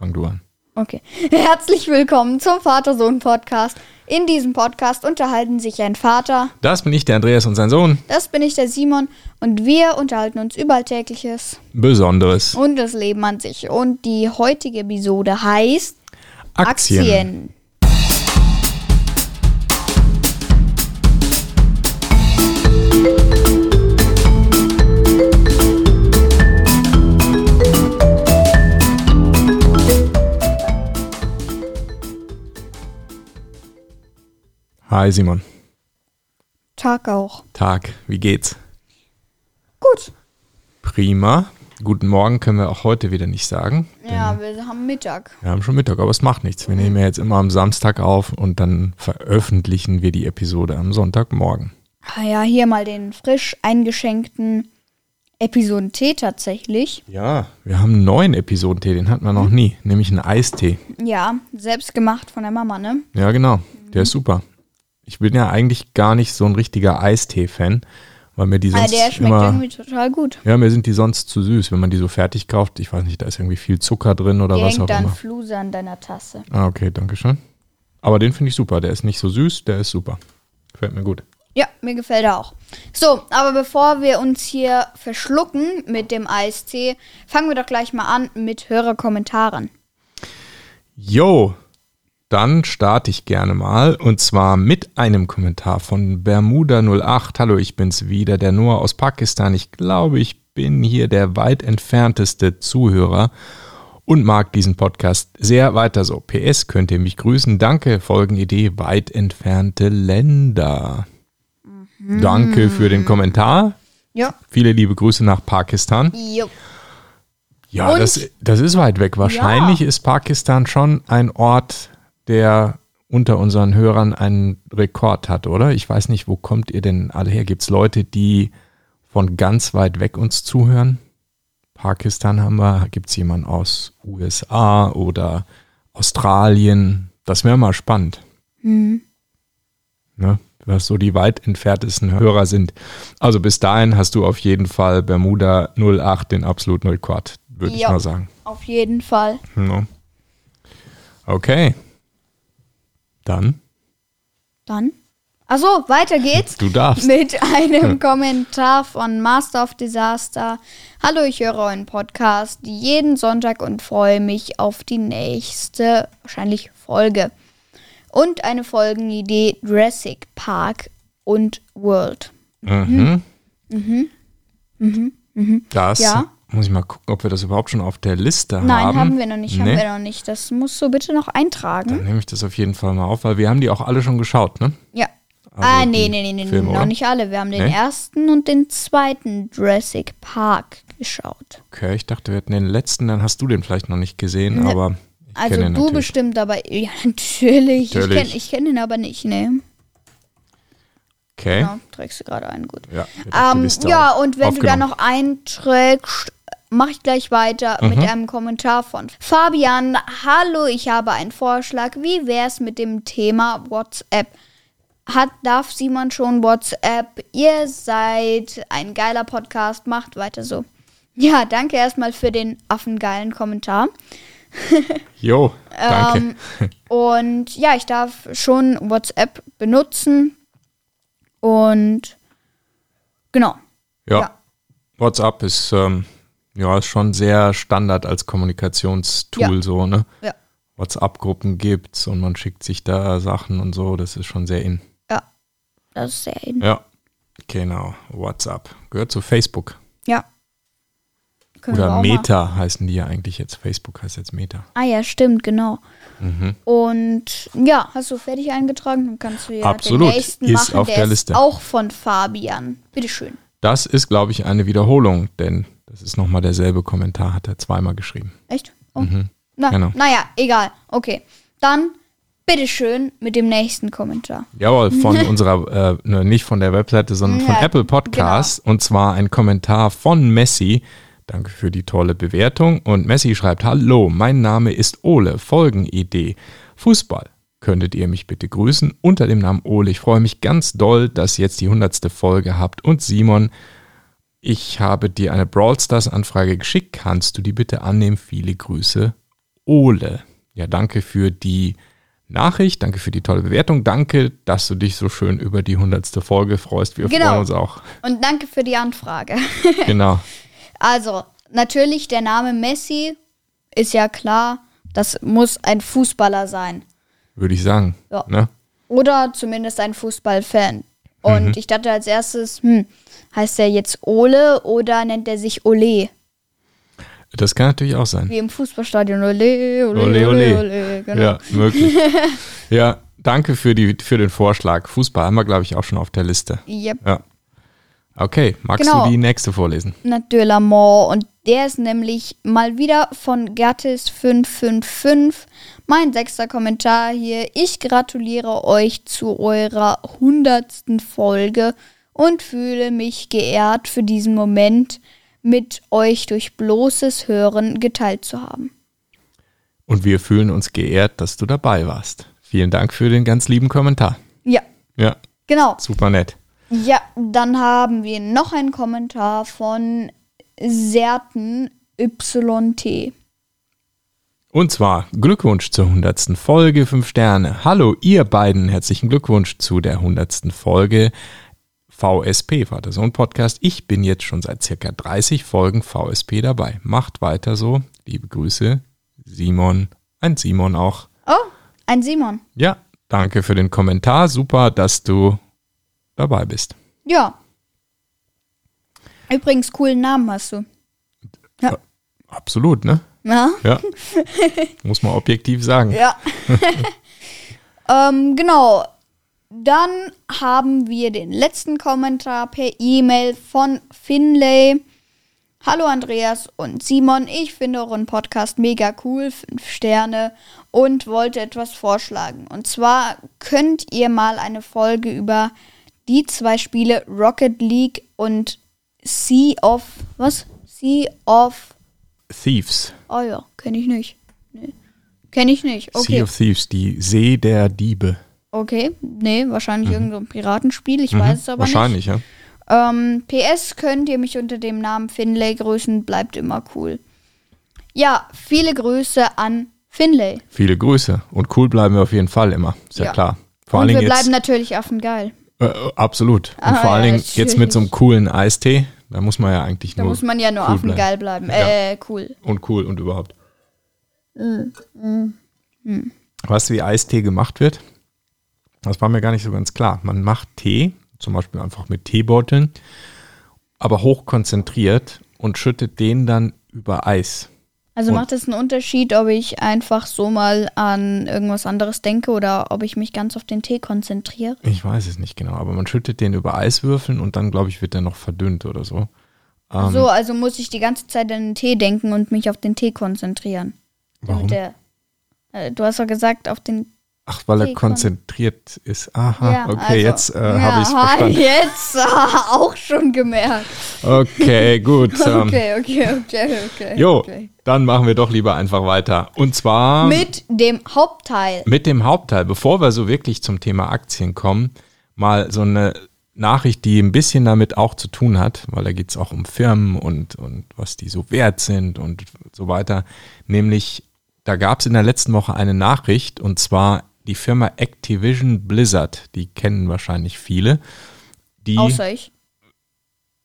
Fang du an. Okay. Herzlich willkommen zum Vater-Sohn-Podcast. In diesem Podcast unterhalten sich ein Vater, Das bin ich, der Andreas und sein Sohn. das bin ich, der Simon, und wir unterhalten uns über Alltägliches Besonderes. und das Leben an sich. Und die heutige Episode heißt Aktien. Aktien. Hi Simon. Tag auch. Tag, wie geht's? Gut. Prima. Guten Morgen können wir auch heute wieder nicht sagen. Ja, wir haben Mittag. Wir haben schon Mittag, aber es macht nichts. Wir nehmen ja jetzt immer am Samstag auf und dann veröffentlichen wir die Episode am Sonntagmorgen. Ah ja, hier mal den frisch eingeschenkten Episodentee tatsächlich. Ja, wir haben einen neuen Episodentee, den hatten wir noch nie, nämlich einen Eistee. Ja, selbst gemacht von der Mama, ne? Ja, genau. Der ist super. Ich bin ja eigentlich gar nicht so ein richtiger Eistee-Fan, weil mir die Aber sonst der schmeckt immer... irgendwie total gut. Ja, mir sind die sonst zu süß, wenn man die so fertig kauft. Ich weiß nicht, da ist irgendwie viel Zucker drin oder Die was auch hängt dann immer. Fluse an deiner Tasse. Ah, okay, danke schön. Aber den finde ich super. Der ist nicht so süß, der ist super. Gefällt mir gut. Ja, mir gefällt er auch. So, aber bevor wir uns hier verschlucken mit dem Eistee, fangen wir doch gleich mal an mit Hörerkommentaren. Jo, dann starte ich gerne mal und zwar mit einem Kommentar von Bermuda08. Hallo, ich bin's wieder, der Noah aus Pakistan. Ich glaube, ich bin hier der weit entfernteste Zuhörer und mag diesen Podcast sehr weiter so. PS, könnt ihr mich grüßen? Danke, Folgenidee, weit entfernte Länder. Danke für den Kommentar. Ja. Viele liebe Grüße nach Pakistan. Ja, Und- das, das ist weit weg. Wahrscheinlich Ja. ist Pakistan schon ein Ort, der unter unseren Hörern einen Rekord hat, oder? Ich weiß nicht, wo kommt ihr denn alle her? Gibt es Leute, die von ganz weit weg uns zuhören? Pakistan haben wir. Gibt es jemanden aus USA oder Australien? Das wäre mal spannend. Ne? Was so die weit entferntesten Hörer sind. Also bis dahin hast du auf jeden Fall Bermuda 08 den absoluten Rekord, würde ich mal sagen. Auf jeden Fall. No. Okay. Dann, Dann. Achso, weiter geht's. du darfst. Mit einem Kommentar von Master of Disaster. Hallo, ich höre euren Podcast jeden Sonntag und freue mich auf die nächste, wahrscheinlich Folge. Und eine Folgenidee Jurassic Park und World. Mhm. Das Ja. Muss ich mal gucken, ob wir das überhaupt schon auf der Liste Nein, haben. haben, wir noch nicht, haben Nee. wir noch nicht. Das musst du bitte noch eintragen. Dann nehme ich das auf jeden Fall mal auf, weil wir haben die auch alle schon geschaut, ne? Ja. Also ah, nee, nee, nee, nee, Filme, noch oder? nicht alle. Wir haben den Nee? ersten und den zweiten Jurassic Park geschaut. Okay, ich dachte, wir hätten den letzten, dann hast du den vielleicht noch nicht gesehen, Ne. aber ich Also du natürlich. bestimmt, aber ja, natürlich. Natürlich. Ich kenne ich kenn ihn aber nicht, ne. Okay. Ja, trägst du gerade ein, gut. Ja, die Ähm, ja, und wenn du da noch einträgst, mache ich gleich weiter Mhm. mit einem Kommentar von Fabian. Hallo, ich habe einen Vorschlag. Wie wär's mit dem Thema WhatsApp? Hat, darf Simon schon WhatsApp? Ihr seid ein geiler Podcast, macht weiter so. Ja, danke erstmal für den affengeilen Kommentar. Jo, danke. Ähm, und ja, ich darf schon WhatsApp benutzen. Und genau. ja. ja. WhatsApp ist, ähm, ja, ist schon sehr Standard als Kommunikationstool Ja. so, ne? Ja. WhatsApp-Gruppen gibt's und man schickt sich da Sachen und so, das ist schon sehr in. Ja. Das ist sehr in. Ja, genau. WhatsApp. Gehört zu Facebook. Ja. Können Oder auch mal- Meta heißen die ja eigentlich jetzt. Facebook heißt jetzt Meta. Ah ja, stimmt, genau. Mhm. Und ja, hast du fertig eingetragen? Dann kannst du ja Absolut, den nächsten ist machen. auf der der ist Liste. auch von Fabian. Bitteschön. Das ist, glaube ich, eine Wiederholung, denn das ist nochmal derselbe Kommentar, hat er zweimal geschrieben. Echt? Oh. Na, genau. Naja, egal. Okay. Dann bitteschön mit dem nächsten Kommentar. Jawohl, von unserer, äh, ne, nicht von der Webseite, sondern von Ja, Apple Podcasts. Und zwar ein Kommentar von Messi. Danke für die tolle Bewertung. Und Messi schreibt, Hallo, mein Name ist Ole, Folgenidee. Fußball. Könntet ihr mich bitte grüßen unter dem Namen Ole? Ich freue mich ganz doll, dass ihr jetzt die hundertste Folge habt. Und Simon, ich habe dir eine Brawl Stars Anfrage geschickt. Kannst du die bitte annehmen? Viele Grüße, Ole. Ja, danke für die Nachricht, danke für die tolle Bewertung, danke, dass du dich so schön über die hundertste Folge freust. Wir Genau. freuen uns auch. Und danke für die Anfrage. Genau. Also, natürlich der Name Messi ist ja klar, das muss ein Fußballer sein. Würde ich sagen. Ja. Ne? Oder zumindest ein Fußballfan. Und Mhm. ich dachte als erstes, hm, heißt er jetzt Ole oder nennt er sich Ole? Das kann natürlich auch sein. Wie im Fußballstadion. Ole, Ole, Ole, Ole. Genau. Ja, möglich. ja, danke für, die, für den Vorschlag. Fußball haben wir, glaube ich, auch schon auf der Liste. Yep. Ja. Okay, magst Genau. du die nächste vorlesen? Natürlich. Und der ist nämlich mal wieder von Gattis555. Mein sechster Kommentar hier. Ich gratuliere euch zu eurer hundertsten Folge und fühle mich geehrt für diesen Moment mit euch durch bloßes Hören geteilt zu haben. Und wir fühlen uns geehrt, dass du dabei warst. Vielen Dank für den ganz lieben Kommentar. Ja, Ja, genau. super nett. Ja, dann haben wir noch einen Kommentar von Serten YT. Und zwar Glückwunsch zur 100. Folge, 5 Sterne. Hallo, ihr beiden, herzlichen Glückwunsch zu der 100. Folge VSP, Vater-Sohn-Podcast. Ich bin jetzt schon seit circa 30 Folgen VSP dabei. Macht weiter so. Liebe Grüße, Simon. Ein Simon auch. Oh, ein Simon. Ja, danke für den Kommentar. Super, dass du dabei bist. Ja. Übrigens, coolen Namen hast du. Absolut, ne? Ja. Ja. Muss man objektiv sagen. Ja. ähm, genau. Dann haben wir den letzten Kommentar per E-Mail von Finlay. Hallo Andreas und Simon, ich finde euren Podcast mega cool, fünf Sterne und wollte etwas vorschlagen. Und zwar könnt ihr mal eine Folge über die zwei Spiele Rocket League und Sea of was? Sea of Thieves. Oh ja, kenne ich nicht. Nee. Kenne ich nicht. Sea Okay. of Thieves, die See der Diebe. Okay. Nee, wahrscheinlich irgend so ein Piratenspiel. Ich weiß es aber Mhm. Wahrscheinlich, ja. nicht. Ähm, PS könnt ihr mich unter dem Namen Finlay grüßen. Bleibt immer cool. Ja, viele Grüße an Finlay. Viele Grüße. Und cool bleiben wir auf jeden Fall immer. Ist ja, Ja. klar. Vor Und allen wir Dingen bleiben jetzt, natürlich affengeil. äh, äh, absolut. Und Ah, vor allen ja, Dingen jetzt mit so einem coolen Eistee, da muss man ja eigentlich Da nur muss man ja nur cool affengeil bleiben. Ja. Äh, cool. und cool und überhaupt. Mm, Weißt du, wie Eistee gemacht wird? Das war mir gar nicht so ganz klar. Man macht Tee, zum Beispiel einfach mit Teebeuteln, aber hochkonzentriert und schüttet den dann über Eis. Also Und- macht es einen Unterschied, ob ich einfach so mal an irgendwas anderes denke oder ob ich mich ganz auf den Tee konzentriere? Ich weiß es nicht genau, aber man schüttet den über Eiswürfeln und dann, glaube ich, wird der noch verdünnt oder so. Ähm, so, also muss ich die ganze Zeit an den Tee denken und mich auf den Tee konzentrieren. Warum? Der, äh, du hast doch gesagt, auf den. Ach, weil er konzentriert ist. Aha, Ja, okay, also- jetzt äh, Ja, habe ich verstanden. Jetzt auch schon gemerkt. Okay, gut. ähm, Okay, okay, okay, okay. Jo, okay. dann machen wir doch lieber einfach weiter. Und zwar Mit dem Hauptteil. mit dem Hauptteil. Bevor wir so wirklich zum Thema Aktien kommen, mal so eine Nachricht, die ein bisschen damit auch zu tun hat, weil da geht es auch um Firmen und, und was die so wert sind und so weiter. Nämlich, da gab es in der letzten Woche eine Nachricht und zwar die Firma Activision Blizzard. Die kennen wahrscheinlich viele. Die, Außer ich.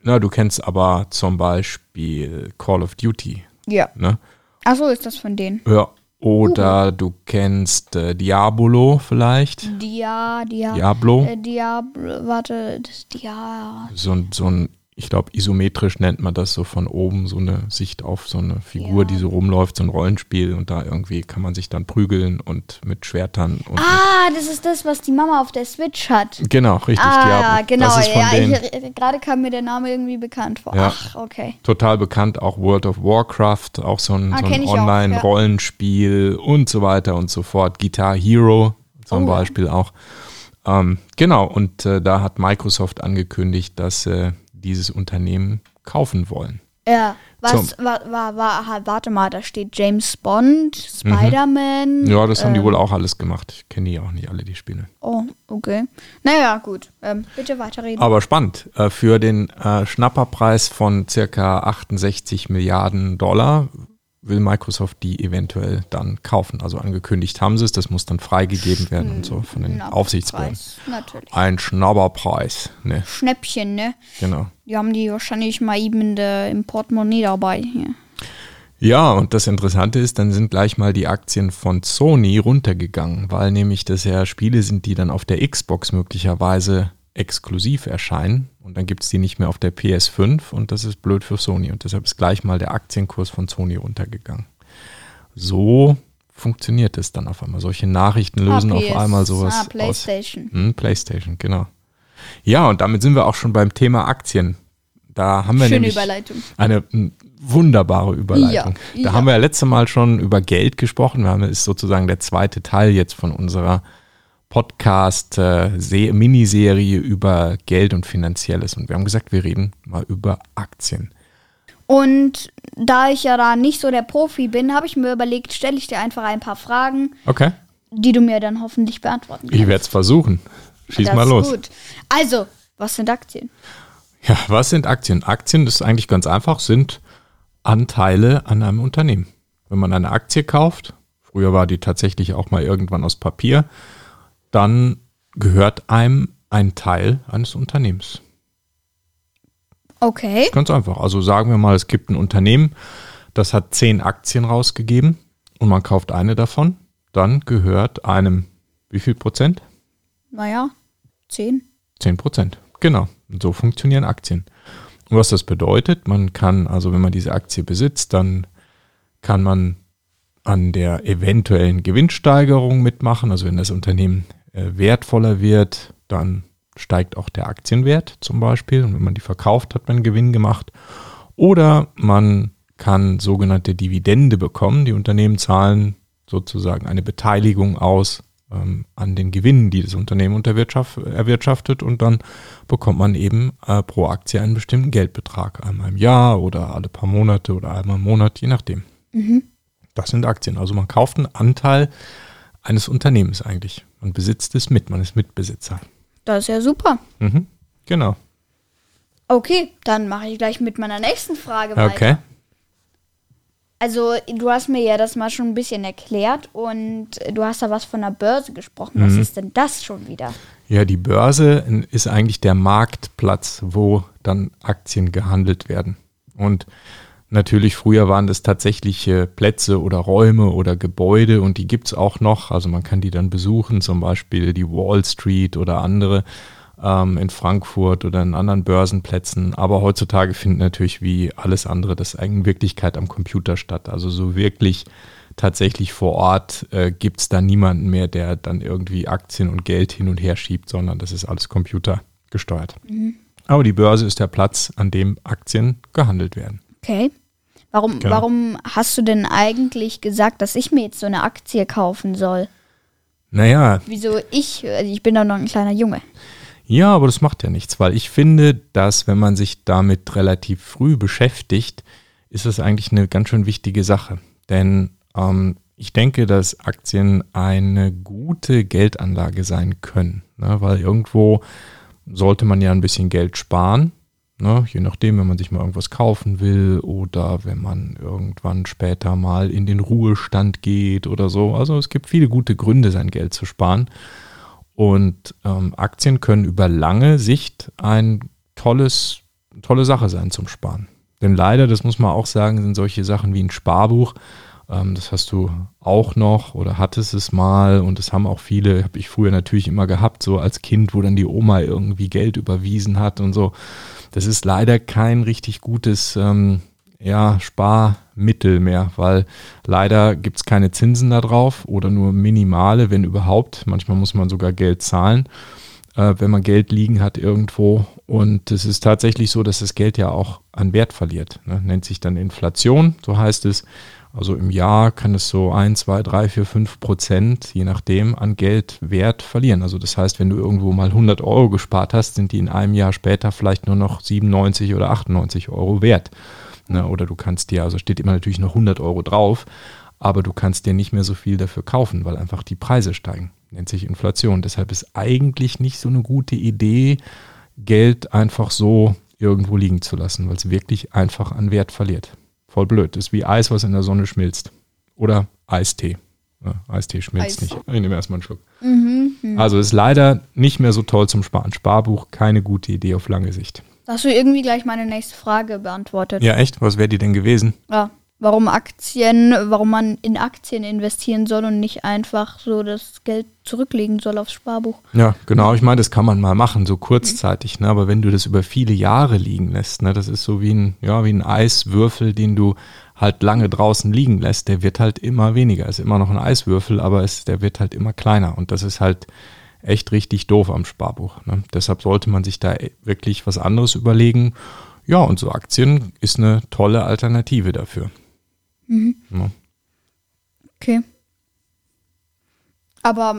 na, du kennst aber zum Beispiel Call of Duty. Ja. Ne? Achso, ist das von denen. Ja. Oder du kennst äh, Diabolo vielleicht. Dia, dia. Diablo. Äh, Diablo, warte, das Dia. So, so ein, ich glaube, isometrisch nennt man das so von oben, so eine Sicht auf so eine Figur, Ja. die so rumläuft, so ein Rollenspiel und da irgendwie kann man sich dann prügeln und mit Schwertern und Ah, das ist das, was die Mama auf der Switch hat. genau, richtig, ah, Diablo. genau. Ist von ja, ich- gerade kam mir der Name irgendwie bekannt vor. Ja. Ach, okay. total bekannt, auch World of Warcraft, auch so ein, Ah, so ein auch, ja. Online-Rollenspiel und so weiter und so fort. Guitar Hero zum Oh, ja. Beispiel auch. Ähm, genau, und äh, da hat Microsoft angekündigt, dass äh, dieses Unternehmen kaufen wollen. Ja. Was war, war, war, ah, warte mal, da steht James Bond, Spider-Man. Mhm. Ja, das haben die ähm, wohl auch alles gemacht. Ich kenne die auch nicht alle, die Spiele. Oh, okay. Naja, gut. Ähm, bitte weiterreden. Aber spannend. Äh, Für den äh, Schnapperpreis von circa 68 Milliarden Dollar will Microsoft die eventuell dann kaufen. Also angekündigt haben sie es, das muss dann freigegeben werden und so von den Aufsichtsbehörden. Natürlich. Ein Schnabberpreis, ne? Schnäppchen, ne? Genau. Die haben die wahrscheinlich mal eben in der, im Portemonnaie dabei. Hier. Ja, und das Interessante ist, dann sind gleich mal die Aktien von Sony runtergegangen, weil nämlich das ja Spiele sind, die dann auf der Xbox möglicherweise exklusiv erscheinen und dann gibt es die nicht mehr auf der PS5 und das ist blöd für Sony und deshalb ist gleich mal der Aktienkurs von Sony runtergegangen. So funktioniert es dann auf einmal. Solche Nachrichten lösen Ah, auf einmal sowas Ah, aus. PlayStation. Hm, PlayStation, genau. Ja, und damit sind wir auch schon beim Thema Aktien. Da haben wir Schöne nämlich Überleitung. eine mm, wunderbare Überleitung. Ja, da ja. haben wir ja letzte Mal schon über Geld gesprochen. Wir haben ist sozusagen der zweite Teil jetzt von unserer Podcast äh, Miniserie über Geld und Finanzielles. Und wir haben gesagt, wir reden mal über Aktien. Und da ich ja da nicht so der Profi bin, habe ich mir überlegt, stelle ich dir einfach ein paar Fragen, Okay. die du mir dann hoffentlich beantworten Ich kannst. werde es versuchen. Schieß Das mal los. Gut. Also, was sind Aktien? Ja, was sind Aktien? Aktien ist eigentlich ganz einfach, sind Anteile an einem Unternehmen. Wenn man eine Aktie kauft, früher war die tatsächlich auch mal irgendwann aus Papier, dann gehört einem ein Teil eines Unternehmens. Okay. Ganz einfach. Also sagen wir mal, es gibt ein Unternehmen, das hat zehn Aktien rausgegeben und man kauft eine davon, dann gehört einem wie viel Prozent? Naja, 10. 10 Prozent. Genau. Und so funktionieren Aktien. Und was das bedeutet, man kann, also wenn man diese Aktie besitzt, dann kann man an der eventuellen Gewinnsteigerung mitmachen. Also wenn das Unternehmen wertvoller wird, dann steigt auch der Aktienwert zum Beispiel. Und wenn man die verkauft, hat man einen Gewinn gemacht. Oder man kann sogenannte Dividende bekommen. Die Unternehmen zahlen sozusagen eine Beteiligung aus ähm, an den Gewinnen, die das Unternehmen unterwirtschaft, erwirtschaftet. Und dann bekommt man eben äh, pro Aktie einen bestimmten Geldbetrag. Einmal im Jahr oder alle paar Monate oder einmal im Monat, je nachdem. Das sind Aktien. Also man kauft einen Anteil eines Unternehmens eigentlich. Man besitzt es mit, man ist Mitbesitzer. Das ist ja super. Mhm. Genau. Okay, dann mache ich gleich mit meiner nächsten Frage weiter. Okay. Also, du hast mir ja das mal schon ein bisschen erklärt und du hast da was von der Börse gesprochen. Was ist denn das schon wieder? Ja, die Börse ist eigentlich der Marktplatz, wo dann Aktien gehandelt werden. Und natürlich früher waren das tatsächliche Plätze oder Räume oder Gebäude und die gibt's auch noch. Also man kann die dann besuchen, zum Beispiel die Wall Street oder andere ähm, in Frankfurt oder in anderen Börsenplätzen. Aber heutzutage findet natürlich wie alles andere das in Wirklichkeit am Computer statt. Also so wirklich tatsächlich vor Ort äh, gibt es da niemanden mehr, der dann irgendwie Aktien und Geld hin und her schiebt, sondern das ist alles computergesteuert. Aber die Börse ist der Platz, an dem Aktien gehandelt werden. Okay. Warum, Genau. warum hast du denn eigentlich gesagt, dass ich mir jetzt so eine Aktie kaufen soll? Naja, Wieso ich? Also ich bin doch noch ein kleiner Junge. Ja, aber das macht ja nichts, weil ich finde, dass wenn man sich damit relativ früh beschäftigt, ist es eigentlich eine ganz schön wichtige Sache. Denn ähm, ich denke, dass Aktien eine gute Geldanlage sein können, ne? weil irgendwo sollte man ja ein bisschen Geld sparen. Ne? Je nachdem, wenn man sich mal irgendwas kaufen will oder wenn man irgendwann später mal in den Ruhestand geht oder so. Also es gibt viele gute Gründe, sein Geld zu sparen. Und ähm, Aktien können über lange Sicht ein tolles, tolle Sache sein zum Sparen. Denn leider, das muss man auch sagen, sind solche Sachen wie ein Sparbuch, ähm, das hast du auch noch oder hattest es mal und das haben auch viele, habe ich früher natürlich immer gehabt, so als Kind, wo dann die Oma irgendwie Geld überwiesen hat und so. Das ist leider kein richtig gutes ähm, ja, Sparmittel mehr, weil leider gibt es keine Zinsen da drauf oder nur minimale, wenn überhaupt. Manchmal muss man sogar Geld zahlen, äh, wenn man Geld liegen hat irgendwo. Und es ist tatsächlich so, dass das Geld ja auch an Wert verliert. Ne? Nennt sich dann Inflation, so heißt es. Also im Jahr kann es so 1, 2, 3, 4, 5 Prozent, je nachdem, an Geldwert verlieren. Also das heißt, wenn du irgendwo mal 100 Euro gespart hast, sind die in einem Jahr später vielleicht nur noch 97 oder 98 Euro wert. Ne? Oder du kannst dir, also steht immer natürlich noch 100 Euro drauf, aber du kannst dir nicht mehr so viel dafür kaufen, weil einfach die Preise steigen. Nennt sich Inflation. Deshalb ist eigentlich nicht so eine gute Idee, Geld einfach so irgendwo liegen zu lassen, weil es wirklich einfach an Wert verliert. Voll blöd. Das ist wie Eis, was in der Sonne schmilzt. Oder Eistee. Ja, Eistee schmilzt Eis. nicht. Ich nehme erstmal einen Schluck. Also ist leider nicht mehr so toll zum Sparen. Sparbuch, keine gute Idee auf lange Sicht. Hast du irgendwie gleich meine nächste Frage beantwortet. Ja, echt? Was wäre die denn gewesen? Ja, warum Aktien, warum man in Aktien investieren soll und nicht einfach so das Geld zurücklegen soll aufs Sparbuch. Ja, genau. Ich meine, das kann man mal machen, so kurzzeitig. Ne? Aber wenn du das über viele Jahre liegen lässt, ne? das ist so wie ein, ja, wie ein Eiswürfel, den du halt lange draußen liegen lässt, der wird halt immer weniger. Ist immer noch ein Eiswürfel, aber es, der wird halt immer kleiner. Und das ist halt echt richtig doof am Sparbuch. Ne? Deshalb sollte man sich da wirklich was anderes überlegen. Ja, und so Aktien ist eine tolle Alternative dafür. Ja. Okay. Aber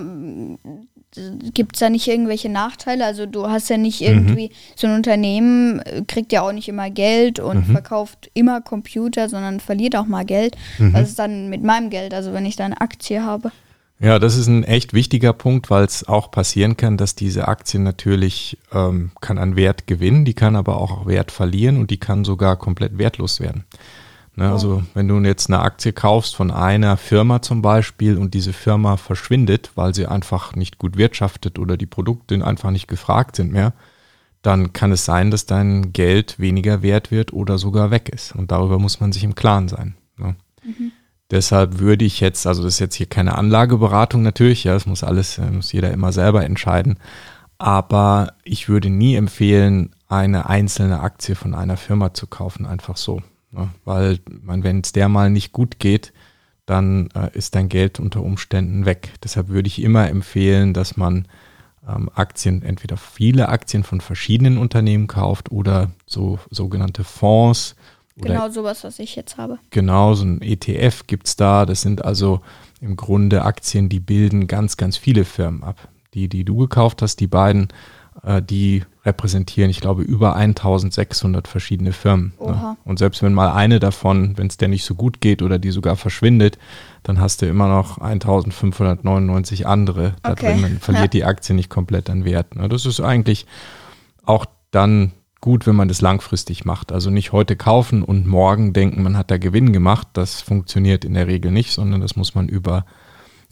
gibt es da nicht irgendwelche Nachteile? Also du hast ja nicht irgendwie, so ein Unternehmen äh, kriegt ja auch nicht immer Geld und verkauft immer Computer, sondern verliert auch mal Geld. Was ist dann mit meinem Geld, also wenn ich da eine Aktie habe? Ja, das ist ein echt wichtiger Punkt, weil es auch passieren kann, dass diese Aktie natürlich ähm, kann an Wert gewinnen, die kann aber auch Wert verlieren und die kann sogar komplett wertlos werden. Ne, Also wenn du jetzt eine Aktie kaufst von einer Firma zum Beispiel und diese Firma verschwindet, weil sie einfach nicht gut wirtschaftet oder die Produkte einfach nicht gefragt sind mehr, dann kann es sein, dass dein Geld weniger wert wird oder sogar weg ist. Und darüber muss man sich im Klaren sein. Ne? Deshalb würde ich jetzt, also das ist jetzt hier keine Anlageberatung natürlich, ja, das muss alles, äh, muss jeder immer selber entscheiden. Aber ich würde nie empfehlen, eine einzelne Aktie von einer Firma zu kaufen, einfach so. Ne? Weil, wenn es der mal nicht gut geht, dann äh, ist dein Geld unter Umständen weg. Deshalb würde ich immer empfehlen, dass man ähm, Aktien, entweder viele Aktien von verschiedenen Unternehmen kauft oder so sogenannte Fonds oder Genau sowas, was ich jetzt habe. Genau, so ein ETF gibt's da. Das sind also im Grunde Aktien, die bilden ganz, ganz viele Firmen ab. Die, die du gekauft hast, die beiden, die repräsentieren, ich glaube, über 1600 verschiedene Firmen. Ne? Und selbst wenn mal eine davon, wenn es der nicht so gut geht oder die sogar verschwindet, dann hast du immer noch 1599 andere da Okay. drin. Dann verliert die Aktie nicht komplett an Wert. Ne? Das ist eigentlich auch dann gut, wenn man das langfristig macht. Also nicht heute kaufen und morgen denken, man hat da Gewinn gemacht. Das funktioniert in der Regel nicht, sondern das muss man über,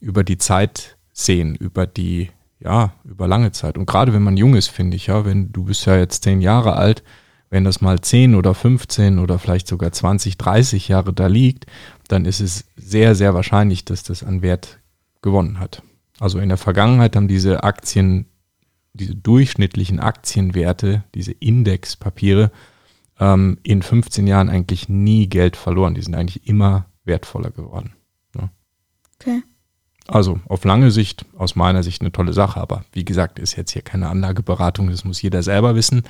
über die Zeit sehen, über die, ja, über lange Zeit. Und gerade wenn man jung ist, finde ich, ja, wenn du bist ja jetzt zehn Jahre alt, wenn das mal 10 oder 15 oder vielleicht sogar 20, 30 Jahre da liegt, dann ist es sehr, sehr wahrscheinlich, dass das an Wert gewonnen hat. Also in der Vergangenheit haben diese Aktien, diese durchschnittlichen Aktienwerte, diese Indexpapiere, ähm, in 15 Jahren eigentlich nie Geld verloren. Die sind eigentlich immer wertvoller geworden. Okay. Also auf lange Sicht, aus meiner Sicht eine tolle Sache, aber wie gesagt, ist jetzt hier keine Anlageberatung, das muss jeder selber wissen.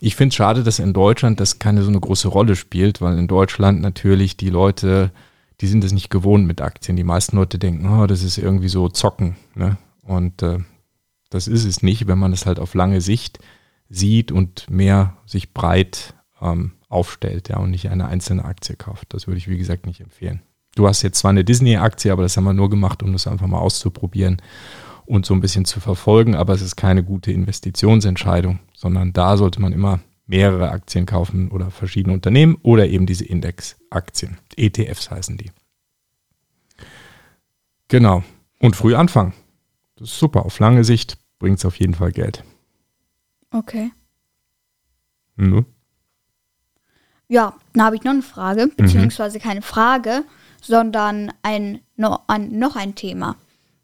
Ich finde es schade, dass in Deutschland das keine so eine große Rolle spielt, weil in Deutschland natürlich die Leute, die sind es nicht gewohnt mit Aktien. Die meisten Leute denken, oh, das ist irgendwie so zocken. Ne? Und äh, das ist es nicht, wenn man es halt auf lange Sicht sieht und mehr sich breit ähm, aufstellt, ja, und nicht eine einzelne Aktie kauft. Das würde ich, wie gesagt, nicht empfehlen. Du hast jetzt zwar eine Disney-Aktie, aber das haben wir nur gemacht, um das einfach mal auszuprobieren und so ein bisschen zu verfolgen, aber es ist keine gute Investitionsentscheidung, sondern da sollte man immer mehrere Aktien kaufen oder verschiedene Unternehmen oder eben diese Indexaktien. ETFs heißen die. Genau. Und früh anfangen. Das ist super. Auf lange Sicht bringt es auf jeden Fall Geld. Okay. Ne? Ja, dann habe ich noch eine Frage, beziehungsweise keine Frage, sondern ein, no, ein, noch ein Thema.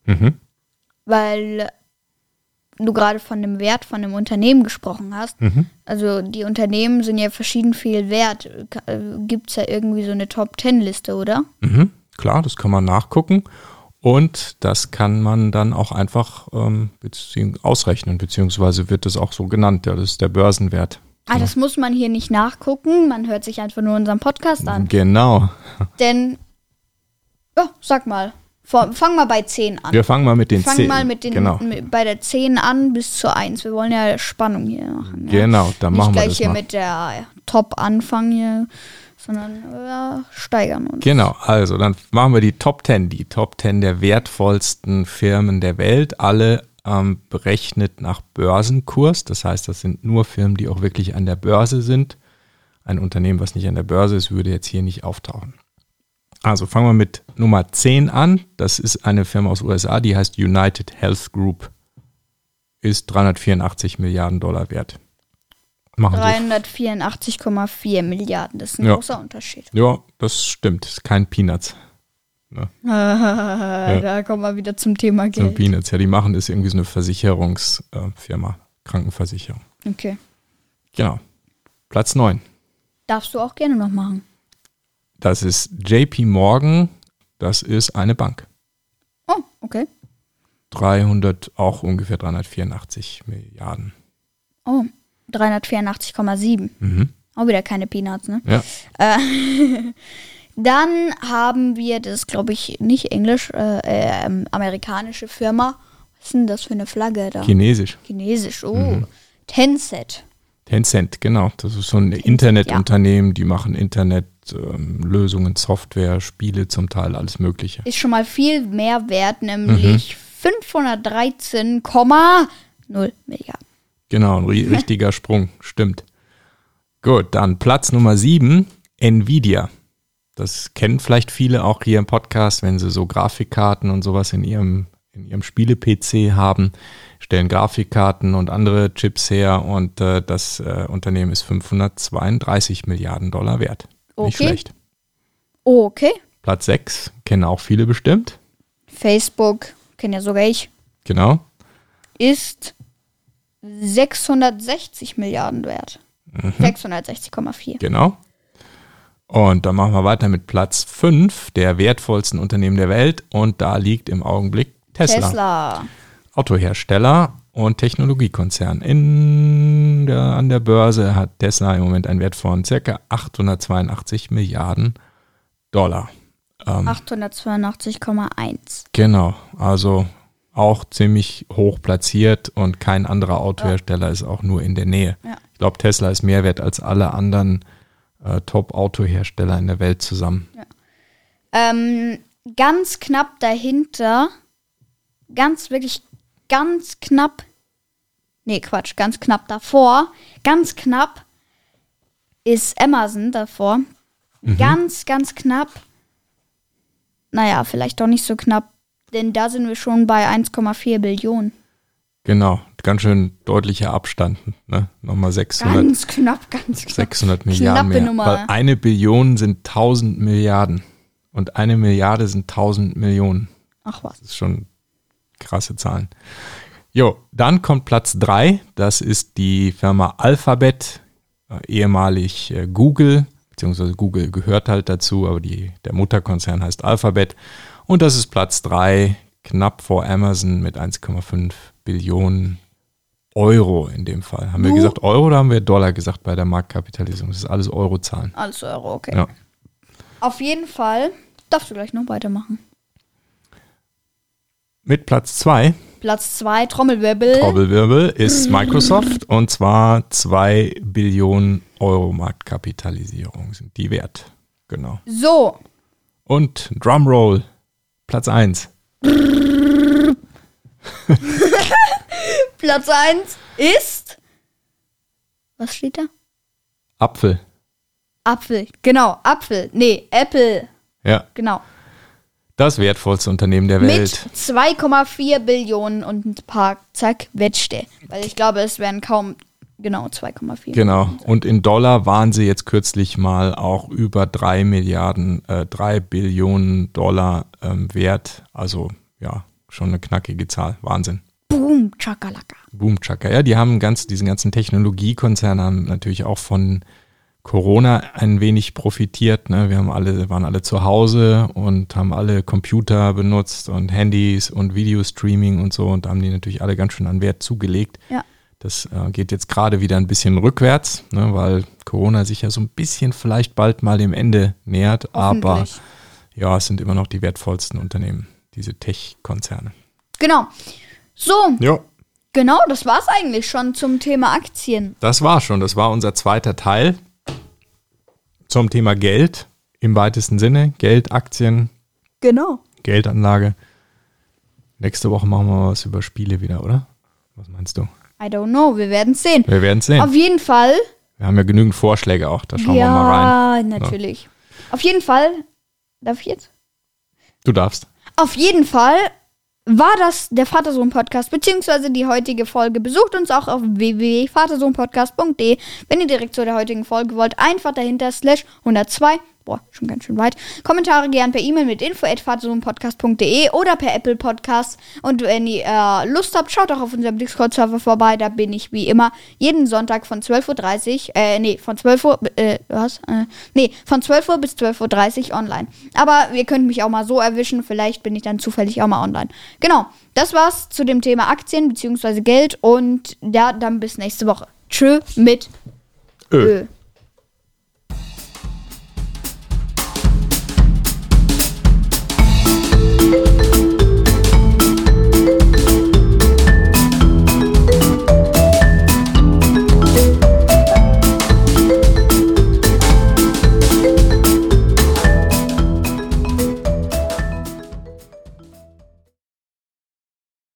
Mhm. Weil du gerade von dem Wert von einem Unternehmen gesprochen hast. Mhm. Also die Unternehmen sind ja verschieden viel wert. Gibt es ja irgendwie so eine Top-10-Liste, oder? Mhm. Klar, das kann man nachgucken. Und das kann man dann auch einfach ähm, bezieh ausrechnen, beziehungsweise wird das auch so genannt. Ja, das ist der Börsenwert. Ah, das muss man hier nicht nachgucken. Man hört sich einfach nur unseren Podcast an. Genau. Denn, ja, sag mal, fang mal bei 10 an. Wir fangen mal mit den Fang zehn. mal mit den, Genau, mit, bei der 10 an bis zur 1. Wir wollen ja Spannung hier machen. Ja. genau dann Nicht machen wir gleich das hier mal. mit der Top anfangen hier, sondern wir steigern uns. Genau, also dann machen wir die Top 10, die Top 10 der wertvollsten Firmen der Welt, alle ähm, berechnet nach Börsenkurs. Das heißt, das sind nur Firmen, die auch wirklich an der Börse sind. ein Unternehmen, was nicht an der Börse ist, würde jetzt hier nicht auftauchen. Also fangen wir mit Nummer 10 an. Das ist eine Firma aus USA, die heißt United Health Group. Ist 384 Milliarden Dollar wert. Machen 384,4 Milliarden, das ist ein ja. großer Unterschied. Ja, das stimmt. Das ist kein Peanuts. Ne? ja. Da kommen wir wieder zum Thema Geld. Zum Peanuts, ja, die machen ist irgendwie so eine Versicherungsfirma, Krankenversicherung. Okay. Genau. Platz 9. Darfst du auch gerne noch machen. Das ist JP Morgan, das ist eine Bank. Oh, okay. 300, auch ungefähr 384 Milliarden. Oh, 384,7. Mhm. Auch wieder keine Peanuts, ne? Ja. Äh, dann haben wir, das glaube ich nicht Englisch, äh, äh, amerikanische Firma. Was ist denn das für eine Flagge da? Chinesisch. Chinesisch, oh. Mhm. Tencent. Tencent, genau. Das ist so ein Tencent, Internetunternehmen, ja. die machen Internetlösungen, ähm, Software, Spiele zum Teil, alles Mögliche. Ist schon mal viel mehr wert, nämlich mhm. 513,0 Milliarden. Genau, ein richtiger Sprung, stimmt. Gut, dann Platz Nummer 7, Nvidia. Das kennen vielleicht viele auch hier im Podcast, wenn sie so Grafikkarten und sowas in ihrem, in ihrem Spiele-PC haben, stellen Grafikkarten und andere Chips her und äh, das äh, Unternehmen ist 532 Milliarden Dollar wert. Okay. Nicht schlecht. Okay. Platz 6, kennen auch viele bestimmt. Facebook, kenne ja sogar ich. Genau. Ist 660 Milliarden wert. Mhm. 660,4. Genau. Und dann machen wir weiter mit Platz 5 der wertvollsten Unternehmen der Welt. Und da liegt im Augenblick Tesla. Tesla. Autohersteller und Technologiekonzern. In der, an der Börse hat Tesla im Moment einen Wert von ca. 882 Milliarden Dollar. Ähm, 882,1. Genau, also auch ziemlich hoch platziert und kein anderer Autohersteller ja. ist auch nur in der Nähe. Ja. Ich glaube, Tesla ist mehr wert als alle anderen äh, Top-Autohersteller in der Welt zusammen. Ja. Ähm, ganz knapp dahinter, ganz wirklich ganz knapp, nee, Quatsch, ganz knapp davor, ganz knapp ist Amazon davor. Mhm. Ganz, ganz knapp. Naja, vielleicht doch nicht so knapp denn da sind wir schon bei 1,4 Billionen. Genau, ganz schön deutlicher Abstand. Ne? Nochmal 600. Ganz knapp, ganz knapp. 600 Milliarden mehr. Nummer. Weil eine Billion sind 1000 Milliarden. Und eine Milliarde sind 1000 Millionen. Ach was. Das ist schon krasse Zahlen. Jo, dann kommt Platz 3. Das ist die Firma Alphabet, äh, ehemalig äh, Google, beziehungsweise Google gehört halt dazu, aber die, der Mutterkonzern heißt Alphabet. Und das ist Platz 3, knapp vor Amazon mit 1,5 Billionen Euro in dem Fall. Haben wir gesagt Euro oder haben wir Dollar gesagt bei der Marktkapitalisierung? Das ist alles Eurozahlen. Alles Euro, okay. Ja. Auf jeden Fall darfst du gleich noch weitermachen. Mit Platz 2. Platz 2, Trommelwirbel. Trommelwirbel ist Microsoft und zwar 2 Billionen Euro Marktkapitalisierung sind die wert. Genau. So. Und Drumroll. Platz 1. Platz 1 ist. Was steht da? Apfel. Apfel, genau, Apfel. Nee, Apple. Ja. Genau. Das wertvollste Unternehmen der Welt. Mit 2,4 Billionen und ein paar zerquetschte. Weil ich glaube, es werden kaum Genau, 2,4. Genau. Und in Dollar waren sie jetzt kürzlich mal auch über 3 Milliarden, äh, 3 Billionen Dollar ähm, wert. Also ja, schon eine knackige Zahl. Wahnsinn. Boom, Chakalaka. Boom, Chaka. Ja, die haben ganz, diesen ganzen Technologiekonzern haben natürlich auch von Corona ein wenig profitiert. Ne? Wir haben alle, waren alle zu Hause und haben alle Computer benutzt und Handys und Videostreaming und so und da haben die natürlich alle ganz schön an Wert zugelegt. Ja. Das äh, geht jetzt gerade wieder ein bisschen rückwärts, ne, weil Corona sich ja so ein bisschen vielleicht bald mal dem Ende nähert. Aber ja, es sind immer noch die wertvollsten Unternehmen, diese Tech-Konzerne. Genau. So. Ja. Genau, das war es eigentlich schon zum Thema Aktien. Das war schon. Das war unser zweiter Teil zum Thema Geld im weitesten Sinne. Geld, Aktien. Genau. Geldanlage. Nächste Woche machen wir was über Spiele wieder, oder? Was meinst du? I don't know, wir werden sehen. Wir werden sehen. Auf jeden Fall Wir haben ja genügend Vorschläge auch, da schauen wir mal rein. Ja, natürlich. Auf jeden Fall, darf ich jetzt? Du darfst. Auf jeden Fall war das der Vatersohn-Podcast, beziehungsweise die heutige Folge. Besucht uns auch auf www.vatersohnpodcast.de, wenn ihr direkt zu der heutigen Folge wollt. Einfach dahinter slash 102 Boah, schon ganz schön weit. Kommentare gern per E-Mail mit info.vatersohnpodcast.de oder per Apple Podcasts. Und wenn ihr äh, Lust habt, schaut auch auf unserem Discord-Server vorbei. Da bin ich wie immer jeden Sonntag von 12.30 Uhr, äh, nee, von 12 Uhr, äh, was? Äh, nee, von 12 Uhr bis 12.30 Uhr online. Aber ihr könnt mich auch mal so erwischen. Vielleicht bin ich dann zufällig auch mal online. Genau, das war's zu dem Thema Aktien bzw. Geld. Und ja, dann bis nächste Woche. Tschö mit Ö. Ö.